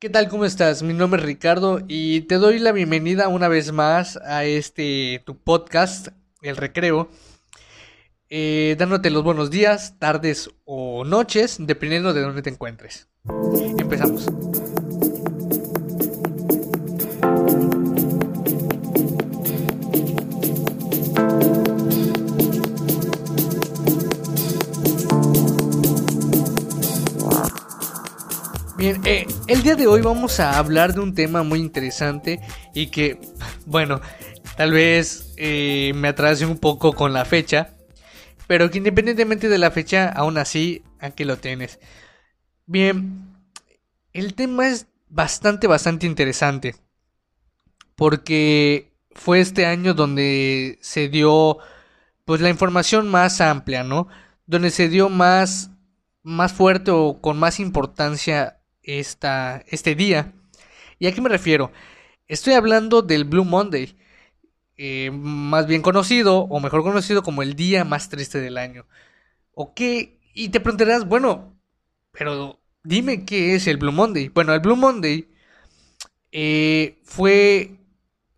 ¿Qué tal? ¿Cómo estás? Mi nombre es Ricardo y te doy la bienvenida una vez más a este tu podcast, El Recreo, eh, dándote los buenos días, tardes o noches, dependiendo de dónde te encuentres. Empezamos. Bien, eh, el día de hoy vamos a hablar de un tema muy interesante y que, bueno, tal vez eh, me atrase un poco con la fecha, pero que independientemente de la fecha, aún así, aquí lo tienes. Bien, el tema es bastante, bastante interesante, porque fue este año donde se dio, pues, la información más amplia, ¿no? Donde se dio más, más fuerte o con más importancia esta, este día. ¿Y a qué me refiero? Estoy hablando del Blue Monday, eh, más bien conocido o mejor conocido como el día más triste del año. ¿Ok? Y te preguntarás, bueno, pero dime qué es el Blue Monday. Bueno, el Blue Monday eh, fue,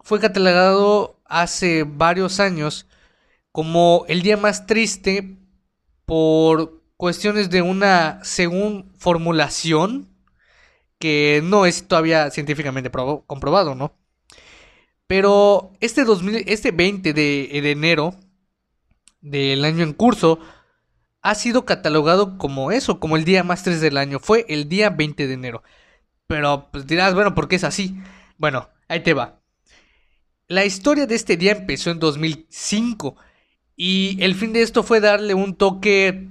fue catalogado hace varios años como el día más triste por cuestiones de una, según formulación, que no es todavía científicamente comprobado, ¿no? Pero este, 2000, este 20 de, enero del año en curso ha sido catalogado como eso, como el día más 3 del año. Fue el día 20 de enero. Pero pues dirás, bueno, ¿por qué es así? Bueno, ahí te va. La historia de este día empezó en 2005 y el fin de esto fue darle un toque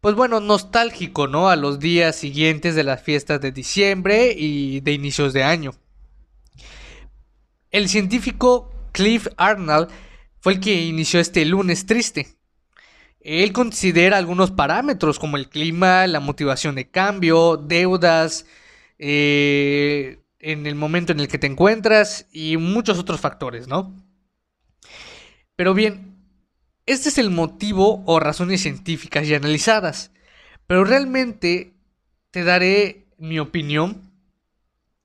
pues bueno, nostálgico, ¿no? A los días siguientes de las fiestas de diciembre y de inicios de año. El científico Cliff Arnold fue el que inició este lunes triste. Él considera algunos parámetros como el clima, la motivación de cambio, deudas, eh, en el momento en el que te encuentras y muchos otros factores, ¿no? Pero bien, este es el motivo o razones científicas y analizadas, pero realmente te daré mi opinión.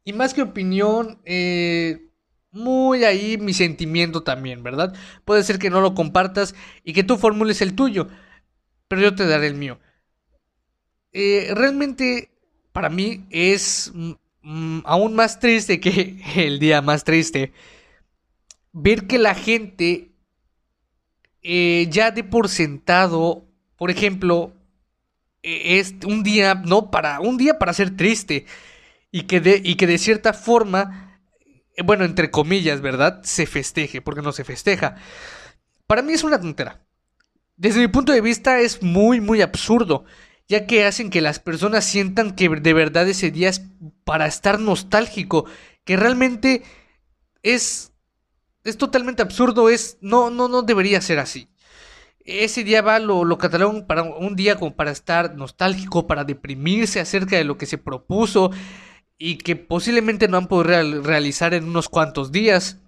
Y más que opinión, eh, muy ahí mi sentimiento también, ¿verdad? Puede ser que no lo compartas y que tú formules el tuyo, pero yo te daré el mío. Eh, realmente para mí es aún más triste que el día más triste ver que la gente eh, ya de por sentado, por ejemplo, e, es un día, no para, un día para ser triste y que de, y que de cierta forma, eh, bueno, entre comillas, ¿verdad? Se festeje, porque no se festeja. Para mí es una tontera. Desde mi punto de vista es muy, muy absurdo, ya que hacen que las personas sientan que de verdad ese día es para estar nostálgico, que realmente es es totalmente absurdo, es no no no debería ser así. Ese día va lo, lo catalogan para un día como para estar nostálgico, para deprimirse acerca de lo que se propuso y que posiblemente no han podido realizar en unos cuantos días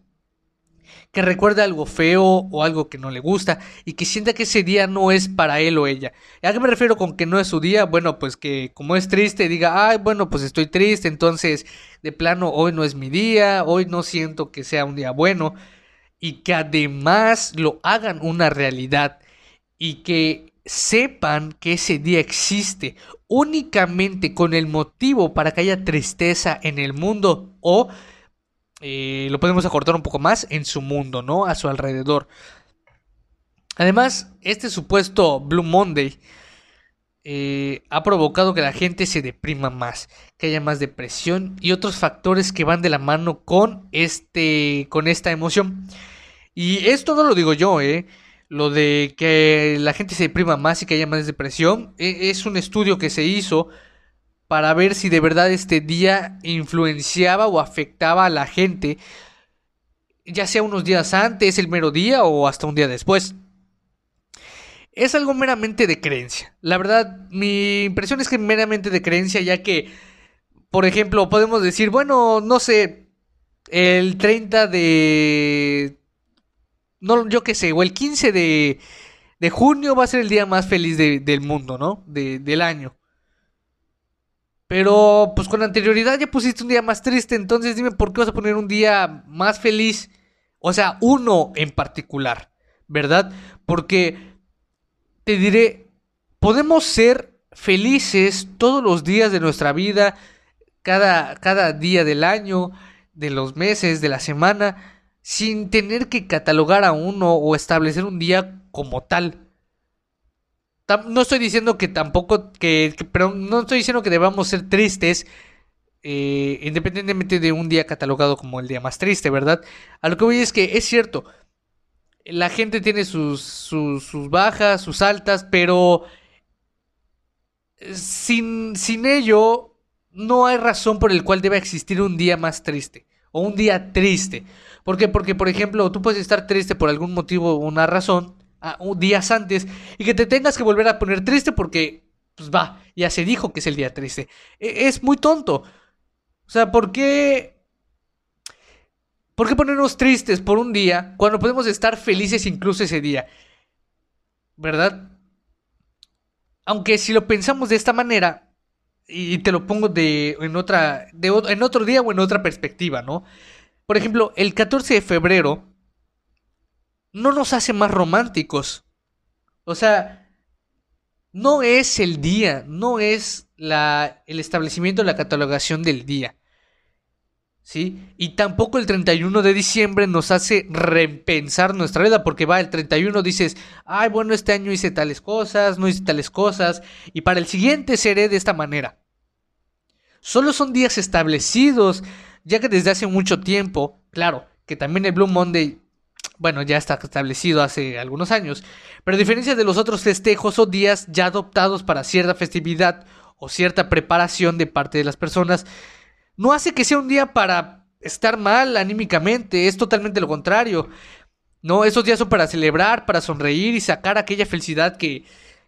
que recuerde algo feo o algo que no le gusta y que sienta que ese día no es para él o ella. ¿A qué me refiero con que no es su día? Bueno, pues que como es triste diga, ay, bueno, pues estoy triste, entonces de plano hoy no es mi día, hoy no siento que sea un día bueno y que además lo hagan una realidad y que sepan que ese día existe únicamente con el motivo para que haya tristeza en el mundo o eh, lo podemos acortar un poco más, en su mundo, ¿no? A su alrededor. Además, este supuesto Blue Monday eh, ha provocado que la gente se deprima más, que haya más depresión y otros factores que van de la mano con este, con esta emoción. Y esto no lo digo yo, ¿eh? Lo de que la gente se deprima más y que haya más depresión e, es un estudio que se hizo para ver si de verdad este día influenciaba o afectaba a la gente, ya sea unos días antes, el mero día o hasta un día después. Es algo meramente de creencia. La verdad, mi impresión es que meramente de creencia, ya que, por ejemplo, podemos decir, bueno, no sé, el 30 de... No, yo qué sé, o el 15 de, de junio va a ser el día más feliz del mundo, ¿no? De, del año. Pero pues con anterioridad ya pusiste un día más triste, entonces dime por qué vas a poner un día más feliz. O sea, uno en particular, ¿verdad? Porque te diré, podemos ser felices todos los días de nuestra vida, cada, cada día del año, de los meses, de la semana, sin tener que catalogar a uno o establecer un día como tal. No estoy diciendo que tampoco, que, pero no estoy diciendo que debamos ser tristes, eh, independientemente de un día catalogado como el día más triste, ¿verdad? A lo que voy es que es cierto, la gente tiene sus, sus, bajas, sus altas, pero sin, sin ello no hay razón por el cual deba existir un día más triste o un día triste. ¿Por qué? Porque, por ejemplo, tú puedes estar triste por algún motivo o una razón días antes y que te tengas que volver a poner triste porque, pues va, ya se dijo que es el día triste. E, es muy tonto. O sea, ¿por qué? ¿Por qué ponernos tristes por un día cuando podemos estar felices incluso ese día? ¿Verdad? Aunque si lo pensamos de esta manera, y te lo pongo de, en, otra, de, en otro día o en otra perspectiva, ¿no? Por ejemplo, el 14 de febrero no nos hace más románticos. O sea, no es el día, no es la, el establecimiento de la catalogación del día. ¿Sí? Y tampoco el 31 de diciembre nos hace repensar nuestra vida, porque va, el 31 dices, ay, bueno, este año hice tales cosas, no hice tales cosas, y para el siguiente seré de esta manera. Solo son días establecidos, ya que desde hace mucho tiempo, claro, que también el Blue Monday bueno, ya está establecido hace algunos años, pero a diferencia de los otros festejos o días ya adoptados para cierta festividad o cierta preparación de parte de las personas, no hace que sea un día para estar mal anímicamente, es totalmente lo contrario. No, esos días son para celebrar, para sonreír y sacar aquella felicidad que,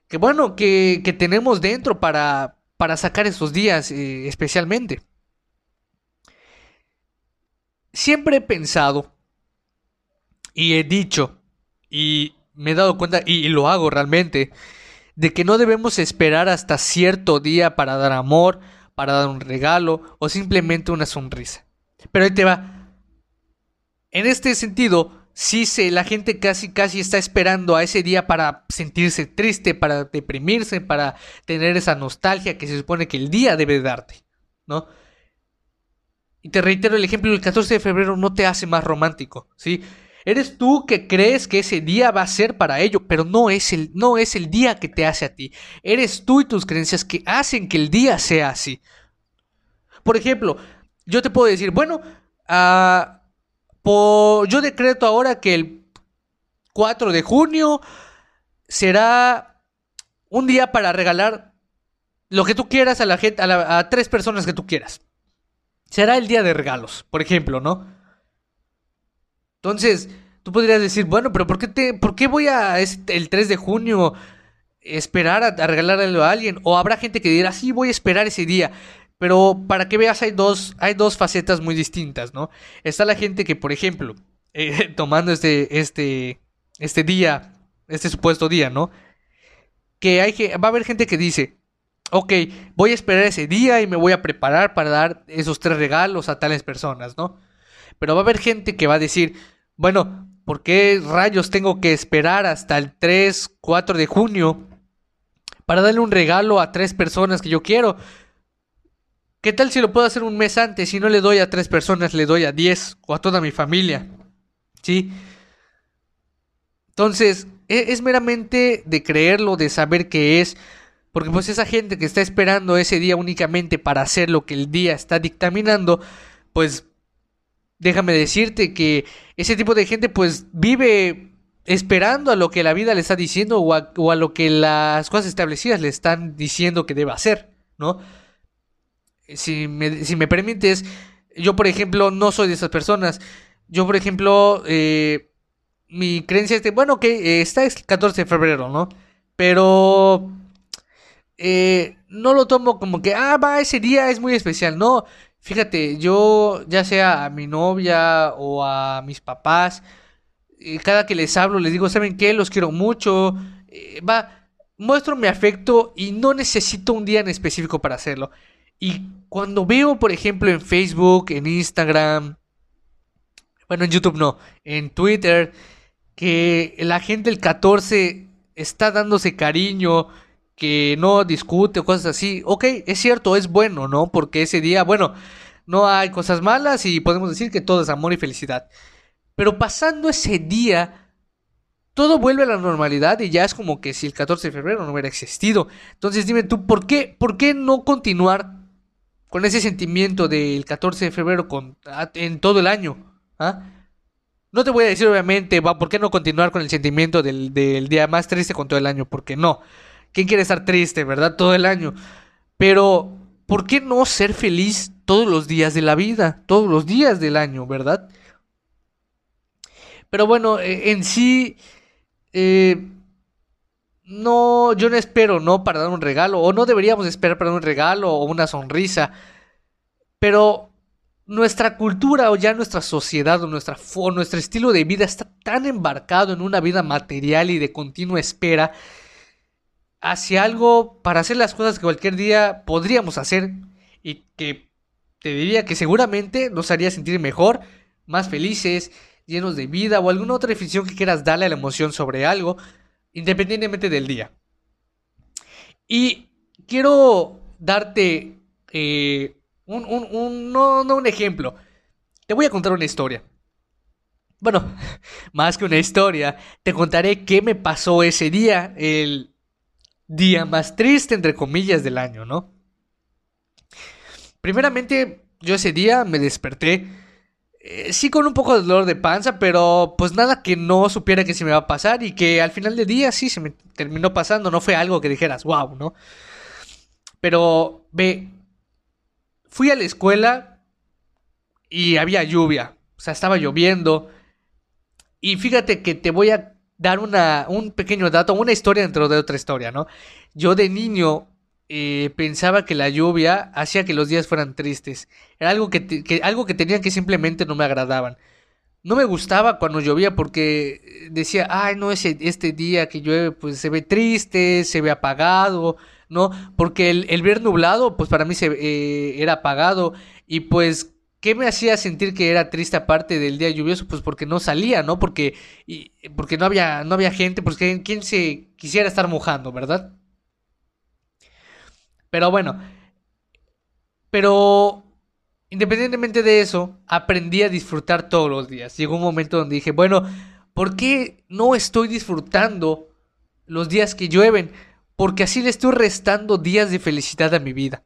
que bueno, que, que tenemos dentro para, para sacar esos días eh, especialmente. Siempre he pensado y he dicho, y me he dado cuenta, y, lo hago realmente, de que no debemos esperar hasta cierto día para dar amor, para dar un regalo o simplemente una sonrisa. Pero ahí te va. En este sentido, sí se, la gente casi casi está esperando a ese día para sentirse triste, para deprimirse, para tener esa nostalgia que se supone que el día debe darte, ¿no? Y te reitero el ejemplo, el 14 de febrero no te hace más romántico, ¿sí? Eres tú que crees que ese día va a ser para ello, pero no es el, no es el día que te hace a ti. Eres tú y tus creencias que hacen que el día sea así. Por ejemplo, yo te puedo decir, bueno, uh, yo decreto ahora que el 4 de junio será un día para regalar lo que tú quieras a la gente, a, a tres personas que tú quieras. Será el día de regalos, por ejemplo, ¿no? Entonces, tú podrías decir, bueno, pero ¿por qué, te, por qué voy a el 3 de junio esperar a, regalarle a alguien? O habrá gente que dirá, sí, voy a esperar ese día. Pero para que veas, hay dos, hay dos facetas muy distintas, ¿no? Está la gente que, por ejemplo, eh, tomando este, este, este día, este supuesto día, ¿no? Que hay que, va a haber gente que dice, ok, voy a esperar ese día y me voy a preparar para dar esos tres regalos a tales personas, ¿no? Pero va a haber gente que va a decir, bueno, ¿por qué rayos tengo que esperar hasta el 3, 4 de junio para darle un regalo a tres personas que yo quiero? ¿Qué tal si lo puedo hacer un mes antes? Si no le doy a tres personas, le doy a 10 o a toda mi familia. ¿Sí? Entonces, e, es, meramente de creerlo, de saber que es. Porque pues esa gente que está esperando ese día únicamente para hacer lo que el día está dictaminando, pues déjame decirte que ese tipo de gente pues vive esperando a lo que la vida le está diciendo o a, lo que las cosas establecidas le están diciendo que deba hacer, ¿no? Si me, si me permites, yo por ejemplo no soy de esas personas. Yo por ejemplo, eh, mi creencia es de, bueno, que está el 14 de febrero, ¿no? Pero eh, no lo tomo como que, ah, va, ese día es muy especial, no. Fíjate, yo ya sea a mi novia o a mis papás, eh, cada que les hablo les digo, ¿saben qué? Los quiero mucho. Eh, va, muestro mi afecto y no necesito un día en específico para hacerlo. Y cuando veo, por ejemplo, en Facebook, en Instagram, bueno, en YouTube no, en Twitter, que la gente el 14 está dándose cariño, que no discute o cosas así. Ok, es cierto, es bueno, ¿no? Porque ese día, bueno, no hay cosas malas y podemos decir que todo es amor y felicidad. Pero pasando ese día, todo vuelve a la normalidad y ya es como que si el 14 de febrero no hubiera existido. Entonces dime tú, ¿por qué, por qué no continuar con ese sentimiento del 14 de febrero con, en todo el año? ¿Ah? No te voy a decir, obviamente, ¿por qué no continuar con el sentimiento del, día más triste con todo el año? Porque no. ¿Quién quiere estar triste, verdad? Todo el año. Pero, ¿por qué no ser feliz todos los días de la vida? Todos los días del año, ¿verdad? Pero bueno, eh, en sí, eh, no, yo no espero, ¿no? Para dar un regalo, o no deberíamos esperar para dar un regalo o una sonrisa. Pero nuestra cultura o ya nuestra sociedad o nuestra, nuestro estilo de vida está tan embarcado en una vida material y de continua espera hacia algo para hacer las cosas que cualquier día podríamos hacer y que te diría que seguramente nos haría sentir mejor, más felices, llenos de vida o alguna otra definición que quieras darle a la emoción sobre algo, independientemente del día. Y quiero darte eh, un, un, no, no un ejemplo. Te voy a contar una historia. Bueno, más que una historia, te contaré qué me pasó ese día, el día más triste, entre comillas, del año, ¿no? Primeramente, yo ese día me desperté, eh, sí con un poco de dolor de panza, pero pues nada que no supiera que se me va a pasar y que al final del día sí se me terminó pasando, no fue algo que dijeras, wow, ¿no? Pero ve, Fui a la escuela y había lluvia, o sea, estaba lloviendo. Y fíjate que te voy a dar una, un pequeño dato, una historia dentro de otra historia, ¿no? Yo de niño eh, pensaba que la lluvia hacía que los días fueran tristes. Era algo que, algo que tenía que simplemente no me agradaban. No me gustaba cuando llovía porque decía, ay, no, ese, este día que llueve, pues se ve triste, se ve apagado, ¿no? Porque el, ver nublado, pues para mí se, eh, era apagado y pues ¿Qué me hacía sentir que era triste aparte del día lluvioso? Pues porque no salía, ¿no? Porque, y, porque no, había, no había gente, pues ¿quién se quisiera estar mojando, verdad? Pero bueno, pero independientemente de eso, aprendí a disfrutar todos los días. Llegó un momento donde dije, bueno, ¿por qué no estoy disfrutando los días que llueven? porque así le estoy restando días de felicidad a mi vida.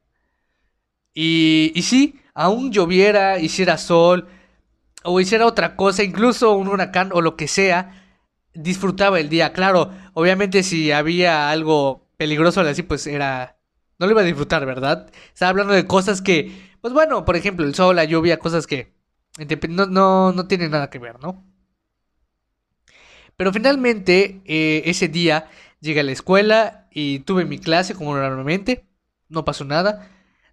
Y, y sí, aún lloviera, hiciera sol, o hiciera otra cosa, incluso un huracán o lo que sea, disfrutaba el día. Claro, obviamente si había algo peligroso así, pues era... No lo iba a disfrutar, ¿verdad? Estaba hablando de cosas que, pues bueno, por ejemplo, el sol, la lluvia, cosas que no, no, no tienen nada que ver, ¿no? Pero finalmente, eh, ese día llegué a la escuela y tuve mi clase como normalmente, no pasó nada.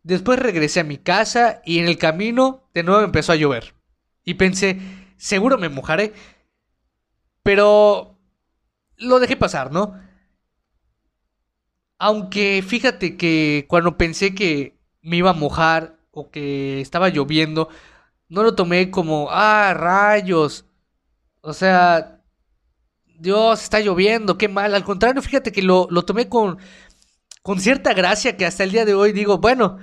Después regresé a mi casa y en el camino de nuevo empezó a llover. Y pensé, seguro me mojaré. Pero lo dejé pasar, ¿no? Aunque fíjate que cuando pensé que me iba a mojar o que estaba lloviendo, no lo tomé como, ah, rayos. O sea, Dios, está lloviendo, qué mal. Al contrario, fíjate que lo, tomé con, con cierta gracia que hasta el día de hoy digo, bueno,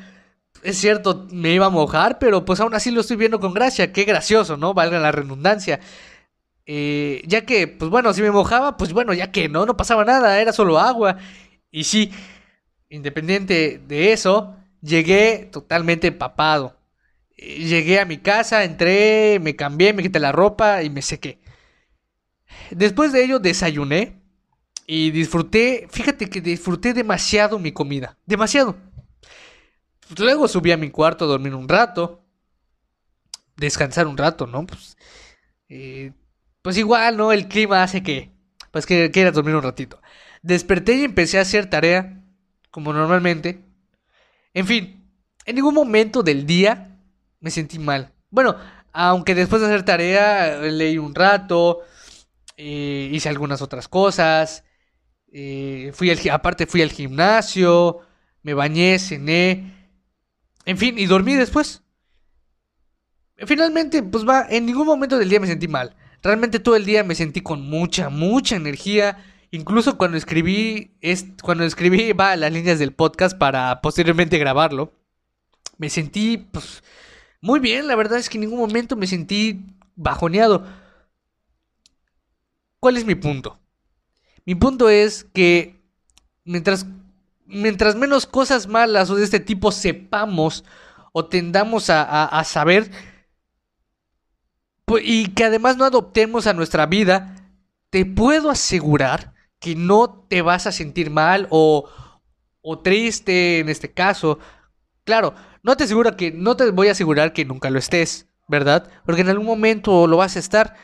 es cierto, me iba a mojar, pero pues aún así lo estoy viendo con gracia. Qué gracioso, ¿no? Valga la redundancia. Eh, ya que, pues bueno, si me mojaba, pues bueno, ya que no, no pasaba nada, era solo agua. Y sí, independiente de eso, llegué totalmente empapado. Eh, llegué a mi casa, entré, me cambié, me quité la ropa y me sequé. Después de ello desayuné y disfruté, fíjate que disfruté demasiado mi comida, demasiado. Luego subí a mi cuarto a dormir un rato, descansar un rato, ¿no? Pues, eh, pues igual, ¿no? El clima hace que, pues que quieras dormir un ratito. Desperté y empecé a hacer tarea, como normalmente. En fin, en ningún momento del día me sentí mal. Bueno, aunque después de hacer tarea leí un rato, eh, hice algunas otras cosas. Eh, fui al, aparte fui al gimnasio, me bañé, cené. En fin, y dormí después. Finalmente, pues va, en ningún momento del día me sentí mal. Realmente todo el día me sentí con mucha, mucha energía. Incluso cuando escribí, es, cuando escribí va, las líneas del podcast para posteriormente grabarlo, me sentí pues, muy bien. La verdad es que en ningún momento me sentí bajoneado. ¿Cuál es mi punto? Mi punto es que mientras, mientras menos cosas malas o de este tipo sepamos o tendamos a saber, pues, y que además no adoptemos a nuestra vida, te puedo asegurar que no te vas a sentir mal o, o triste en este caso. Claro, no te aseguro que no te voy a asegurar que nunca lo estés, ¿verdad? Porque en algún momento lo vas a estar.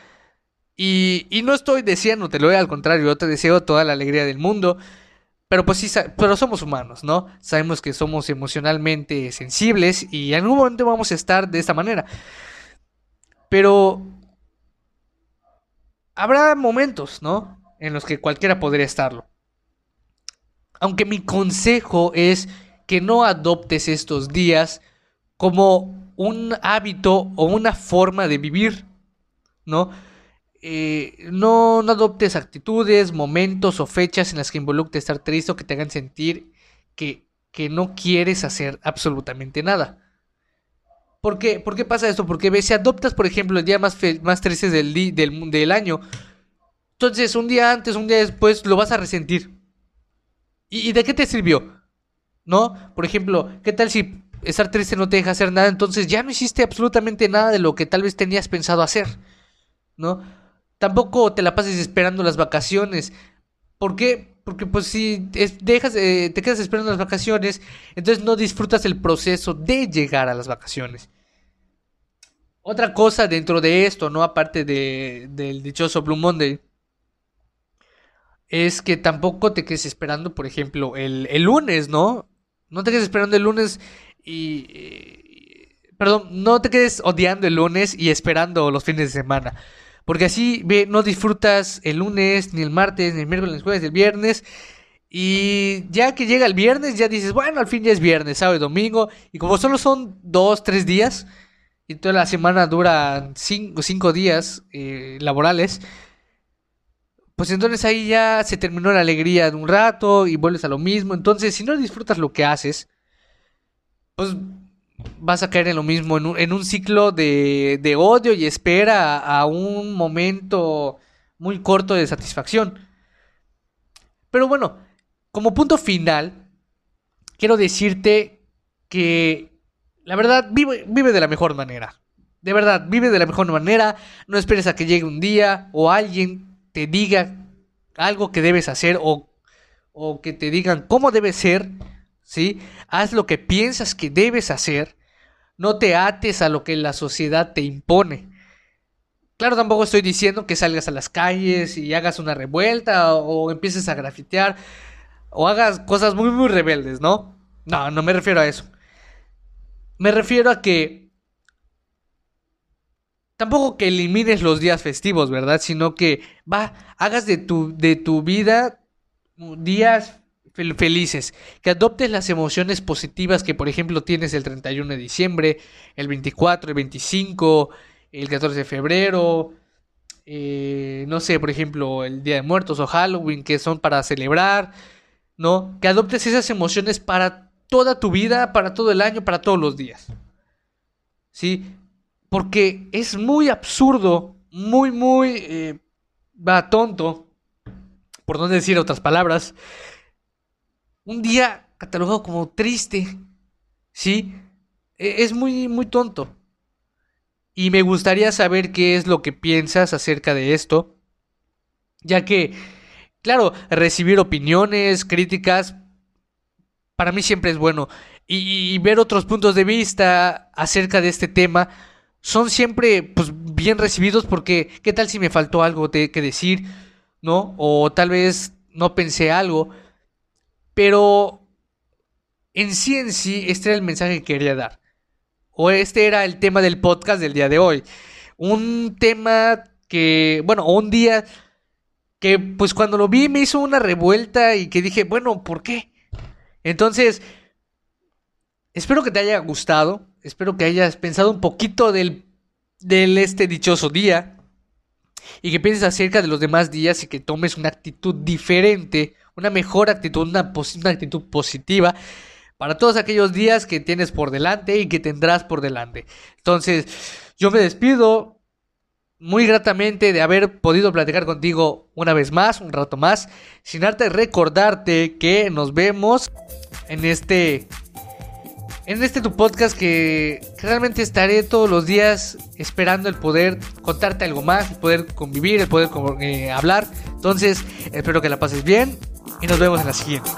Y, y no estoy deseándotelo, al contrario, yo te deseo toda la alegría del mundo. Pero pues sí, pero somos humanos, ¿no? Sabemos que somos emocionalmente sensibles y en algún momento vamos a estar de esta manera. Pero habrá momentos, ¿no? En los que cualquiera podría estarlo. Aunque mi consejo es que no adoptes estos días como un hábito o una forma de vivir, ¿no? Eh, no, adoptes actitudes, momentos o fechas en las que involucre estar triste o que te hagan sentir que, que no quieres hacer absolutamente nada. ¿Por qué? ¿Por qué pasa esto? Porque si adoptas, por ejemplo, el día más, más triste del, del año, entonces un día antes, un día después, lo vas a resentir. ¿Y, de qué te sirvió? ¿No? Por ejemplo, ¿qué tal si estar triste no te deja hacer nada? Entonces ya no hiciste absolutamente nada de lo que tal vez tenías pensado hacer. ¿No? Tampoco te la pases esperando las vacaciones. ¿Por qué? Porque pues si dejas, eh, te quedas esperando las vacaciones, entonces no disfrutas el proceso de llegar a las vacaciones. Otra cosa dentro de esto, ¿no? Aparte de, del dichoso Blue Monday, es que tampoco te quedes esperando, por ejemplo, el, el lunes, ¿no? No te quedes esperando el lunes y... Perdón, no te quedes odiando el lunes y esperando los fines de semana. Porque así ve, no disfrutas el lunes, ni el martes, ni el miércoles, ni el jueves, el viernes. Y ya que llega el viernes, ya dices, bueno, al fin ya es viernes, sábado y domingo. Y como solo son dos, tres días, y toda la semana dura cinco, cinco días eh, laborales, pues entonces ahí ya se terminó la alegría de un rato y vuelves a lo mismo. Entonces, si no disfrutas lo que haces, pues vas a caer en lo mismo, en un, ciclo de, odio y espera a, un momento muy corto de satisfacción. Pero bueno, como punto final, quiero decirte que la verdad vive, vive de la mejor manera. De verdad, vive de la mejor manera. No esperes a que llegue un día o alguien te diga algo que debes hacer o, o que te digan cómo debe ser. ¿Sí? Haz lo que piensas que debes hacer no te ates a lo que la sociedad te impone. Claro, tampoco estoy diciendo que salgas a las calles y hagas una revuelta o, empieces a grafitear o hagas cosas muy, muy rebeldes, ¿no? No, no me refiero a eso. Me refiero a que tampoco que elimines los días festivos, ¿verdad? Sino que va, hagas de tu, de tu vida días felices, que adoptes las emociones positivas que por ejemplo tienes el 31 de diciembre, el 24, el 25, el 14 de febrero, eh, no sé, por ejemplo, el Día de Muertos o Halloween, que son para celebrar, ¿no? Que adoptes esas emociones para toda tu vida, para todo el año, para todos los días. ¿Sí? Porque es muy absurdo, muy, muy, eh, va tonto, por no decir otras palabras, un día catalogado como triste, ¿sí? E, es muy, muy tonto. Y me gustaría saber qué es lo que piensas acerca de esto, ya que, claro, recibir opiniones, críticas, para mí siempre es bueno. Y, ver otros puntos de vista acerca de este tema son siempre pues, bien recibidos porque, ¿qué tal si me faltó algo que decir? ¿No? O tal vez no pensé algo. Pero en sí en sí, este era el mensaje que quería dar. O este era el tema del podcast del día de hoy. Un tema que, bueno, un día que pues cuando lo vi me hizo una revuelta y que dije, bueno, ¿por qué? Entonces, Espero que te haya gustado, espero que hayas pensado un poquito del, del este dichoso día y que pienses acerca de los demás días y que tomes una actitud diferente, una mejor actitud, una, actitud positiva para todos aquellos días que tienes por delante y que tendrás por delante. Entonces, yo me despido muy gratamente de haber podido platicar contigo una vez más, un rato más, sin arte recordarte que nos vemos en este en este tu podcast que, realmente estaré todos los días esperando el poder contarte algo más, el poder convivir, el poder eh, hablar. Entonces, espero que la pases bien y nos vemos en la siguiente.